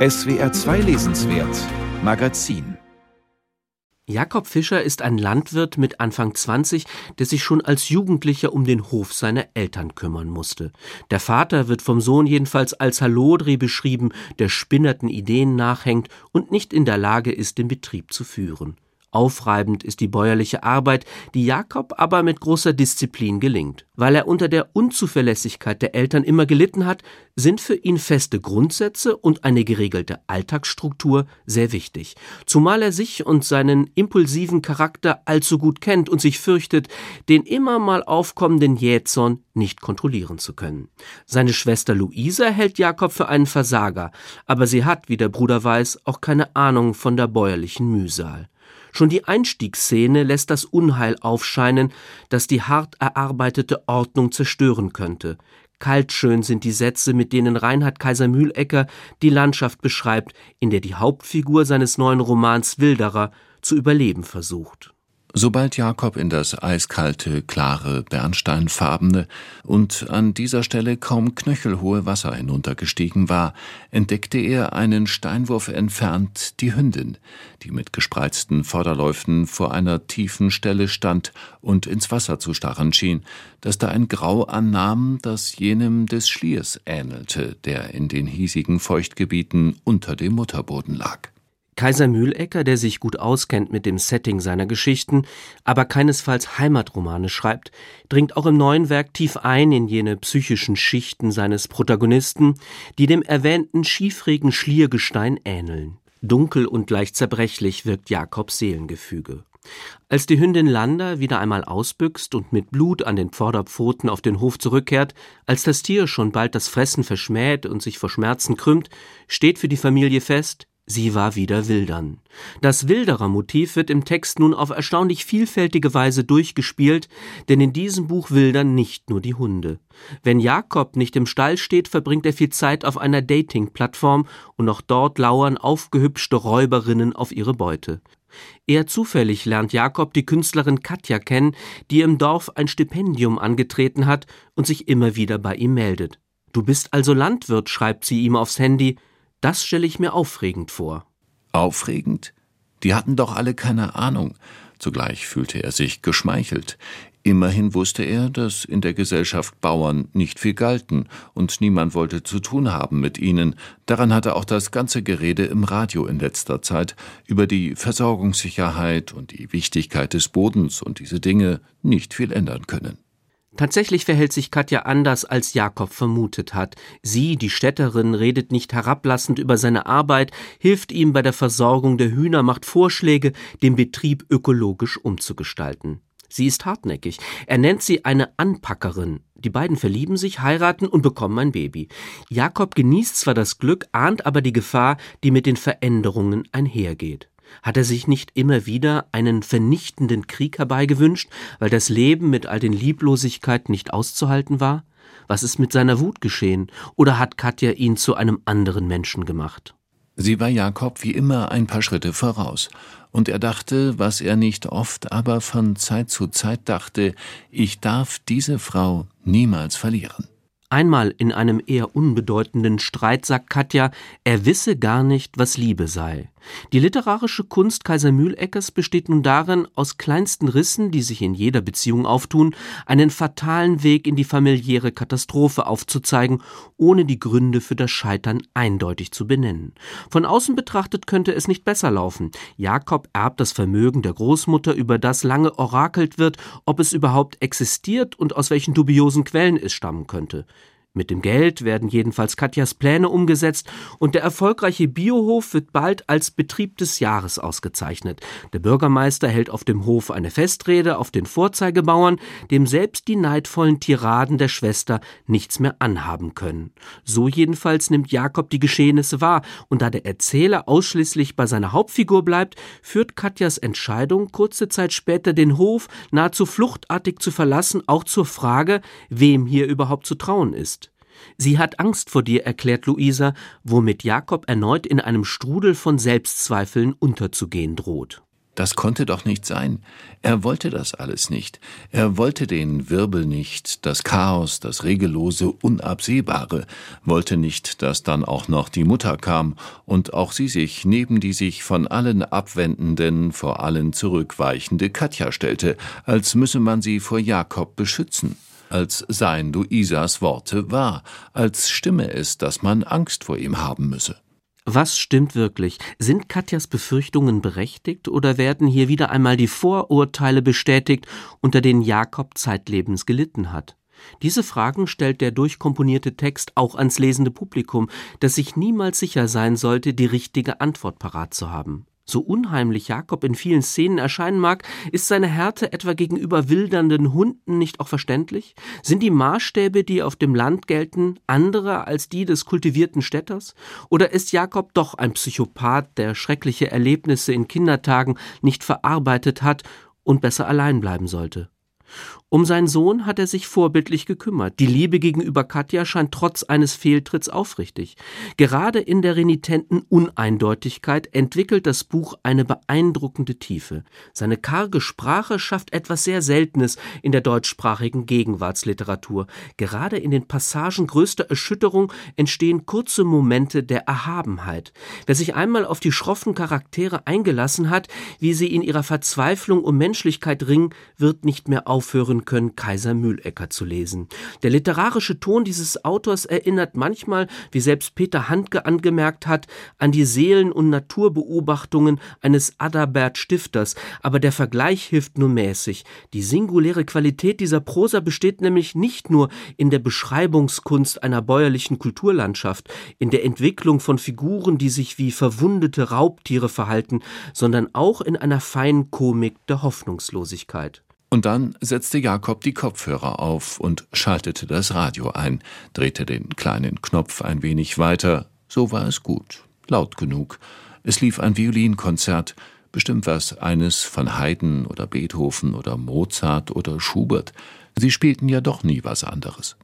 SWR 2 Lesenswert Magazin Jakob Fischer ist ein Landwirt mit Anfang 20, der sich schon als Jugendlicher um den Hof seiner Eltern kümmern musste. Der Vater wird vom Sohn jedenfalls als Halodri beschrieben, der spinnerten Ideen nachhängt und nicht in der Lage ist, den Betrieb zu führen. Aufreibend ist die bäuerliche Arbeit, die Jakob aber mit großer Disziplin gelingt. Weil er unter der Unzuverlässigkeit der Eltern immer gelitten hat, sind für ihn feste Grundsätze und eine geregelte Alltagsstruktur sehr wichtig. Zumal er sich und seinen impulsiven Charakter allzu gut kennt und sich fürchtet, den immer mal aufkommenden Jähzorn nicht kontrollieren zu können. Seine Schwester Luisa hält Jakob für einen Versager, aber sie hat, wie der Bruder weiß, auch keine Ahnung von der bäuerlichen Mühsal. Schon die Einstiegsszene lässt das Unheil aufscheinen, das die hart erarbeitete Ordnung zerstören könnte. Kaltschön sind die Sätze, mit denen Reinhard Kaiser Mühlecker die Landschaft beschreibt, in der die Hauptfigur seines neuen Romans Wilderer zu überleben versucht. Sobald Jakob in das eiskalte, klare, bernsteinfarbene und an dieser Stelle kaum knöchelhohe Wasser hinuntergestiegen war, entdeckte er einen Steinwurf entfernt die Hündin, die mit gespreizten Vorderläufen vor einer tiefen Stelle stand und ins Wasser zu starren schien, das da ein Grau annahm, das jenem des Schliers ähnelte, der in den hiesigen Feuchtgebieten unter dem Mutterboden lag. Kaiser Mühlecker, der sich gut auskennt mit dem Setting seiner Geschichten, aber keinesfalls Heimatromane schreibt, dringt auch im neuen Werk tief ein in jene psychischen Schichten seines Protagonisten, die dem erwähnten schiefregen Schliergestein ähneln. Dunkel und leicht zerbrechlich wirkt Jakobs Seelengefüge. Als die Hündin Landa wieder einmal ausbüchst und mit Blut an den Vorderpfoten auf den Hof zurückkehrt, als das Tier schon bald das Fressen verschmäht und sich vor Schmerzen krümmt, steht für die Familie fest, Sie war wieder wildern. Das Wilderer-Motiv wird im Text nun auf erstaunlich vielfältige Weise durchgespielt, denn in diesem Buch wildern nicht nur die Hunde. Wenn Jakob nicht im Stall steht, verbringt er viel Zeit auf einer Dating-Plattform und auch dort lauern aufgehübschte Räuberinnen auf ihre Beute. Eher zufällig lernt Jakob die Künstlerin Katja kennen, die im Dorf ein Stipendium angetreten hat und sich immer wieder bei ihm meldet. Du bist also Landwirt, schreibt sie ihm aufs Handy, das stelle ich mir aufregend vor. Aufregend? Die hatten doch alle keine Ahnung. Zugleich fühlte er sich geschmeichelt. Immerhin wusste er, dass in der Gesellschaft Bauern nicht viel galten und niemand wollte zu tun haben mit ihnen. Daran hatte auch das ganze Gerede im Radio in letzter Zeit über die Versorgungssicherheit und die Wichtigkeit des Bodens und diese Dinge nicht viel ändern können. Tatsächlich verhält sich Katja anders, als Jakob vermutet hat. Sie, die Städterin, redet nicht herablassend über seine Arbeit, hilft ihm bei der Versorgung der Hühner, macht Vorschläge, den Betrieb ökologisch umzugestalten. Sie ist hartnäckig. Er nennt sie eine Anpackerin. Die beiden verlieben sich, heiraten und bekommen ein Baby. Jakob genießt zwar das Glück, ahnt aber die Gefahr, die mit den Veränderungen einhergeht. Hat er sich nicht immer wieder einen vernichtenden Krieg herbeigewünscht, weil das Leben mit all den Lieblosigkeiten nicht auszuhalten war? Was ist mit seiner Wut geschehen? Oder hat Katja ihn zu einem anderen Menschen gemacht? Sie war Jakob wie immer ein paar Schritte voraus, und er dachte, was er nicht oft, aber von Zeit zu Zeit dachte, ich darf diese Frau niemals verlieren. Einmal in einem eher unbedeutenden Streit sagt Katja, er wisse gar nicht, was Liebe sei. Die literarische Kunst Kaiser Mühleckers besteht nun darin, aus kleinsten Rissen, die sich in jeder Beziehung auftun, einen fatalen Weg in die familiäre Katastrophe aufzuzeigen, ohne die Gründe für das Scheitern eindeutig zu benennen. Von außen betrachtet könnte es nicht besser laufen. Jakob erbt das Vermögen der Großmutter, über das lange orakelt wird, ob es überhaupt existiert und aus welchen dubiosen Quellen es stammen könnte. Mit dem Geld werden jedenfalls Katjas Pläne umgesetzt und der erfolgreiche Biohof wird bald als Betrieb des Jahres ausgezeichnet. Der Bürgermeister hält auf dem Hof eine Festrede auf den Vorzeigebauern, dem selbst die neidvollen Tiraden der Schwester nichts mehr anhaben können. So jedenfalls nimmt Jakob die Geschehnisse wahr und da der Erzähler ausschließlich bei seiner Hauptfigur bleibt, führt Katjas Entscheidung, kurze Zeit später den Hof nahezu fluchtartig zu verlassen, auch zur Frage, wem hier überhaupt zu trauen ist. Sie hat Angst vor dir, erklärt Luisa, womit Jakob erneut in einem Strudel von Selbstzweifeln unterzugehen droht. Das konnte doch nicht sein. Er wollte das alles nicht. Er wollte den Wirbel nicht, das Chaos, das Regellose, Unabsehbare, wollte nicht, dass dann auch noch die Mutter kam und auch sie sich neben die sich von allen abwendenden, vor allen zurückweichende Katja stellte, als müsse man sie vor Jakob beschützen als seien Luisas Worte wahr, als stimme es, dass man Angst vor ihm haben müsse. Was stimmt wirklich? Sind Katjas Befürchtungen berechtigt oder werden hier wieder einmal die Vorurteile bestätigt, unter denen Jakob zeitlebens gelitten hat? Diese Fragen stellt der durchkomponierte Text auch ans lesende Publikum, das sich niemals sicher sein sollte, die richtige Antwort parat zu haben. So unheimlich Jakob in vielen Szenen erscheinen mag, ist seine Härte etwa gegenüber wildernden Hunden nicht auch verständlich? Sind die Maßstäbe, die auf dem Land gelten, andere als die des kultivierten Städters? Oder ist Jakob doch ein Psychopath, der schreckliche Erlebnisse in Kindertagen nicht verarbeitet hat und besser allein bleiben sollte? Um seinen Sohn hat er sich vorbildlich gekümmert. Die Liebe gegenüber Katja scheint trotz eines Fehltritts aufrichtig. Gerade in der renitenten Uneindeutigkeit entwickelt das Buch eine beeindruckende Tiefe. Seine karge Sprache schafft etwas sehr Seltenes in der deutschsprachigen Gegenwartsliteratur. Gerade in den Passagen größter Erschütterung entstehen kurze Momente der Erhabenheit. Wer sich einmal auf die schroffen Charaktere eingelassen hat, wie sie in ihrer Verzweiflung um Menschlichkeit ringen, wird nicht mehr aufhören können, Kaiser Mühlecker zu lesen. Der literarische Ton dieses Autors erinnert manchmal, wie selbst Peter Handke angemerkt hat, an die Seelen- und Naturbeobachtungen eines Adalbert Stifters, aber der Vergleich hilft nur mäßig. Die singuläre Qualität dieser Prosa besteht nämlich nicht nur in der Beschreibungskunst einer bäuerlichen Kulturlandschaft, in der Entwicklung von Figuren, die sich wie verwundete Raubtiere verhalten, sondern auch in einer feinen Komik der Hoffnungslosigkeit. Und dann setzte Jakob die Kopfhörer auf und schaltete das Radio ein, drehte den kleinen Knopf ein wenig weiter. So war es gut, laut genug. Es lief ein Violinkonzert, bestimmt was eines von Haydn oder Beethoven oder Mozart oder Schubert. Sie spielten ja doch nie was anderes.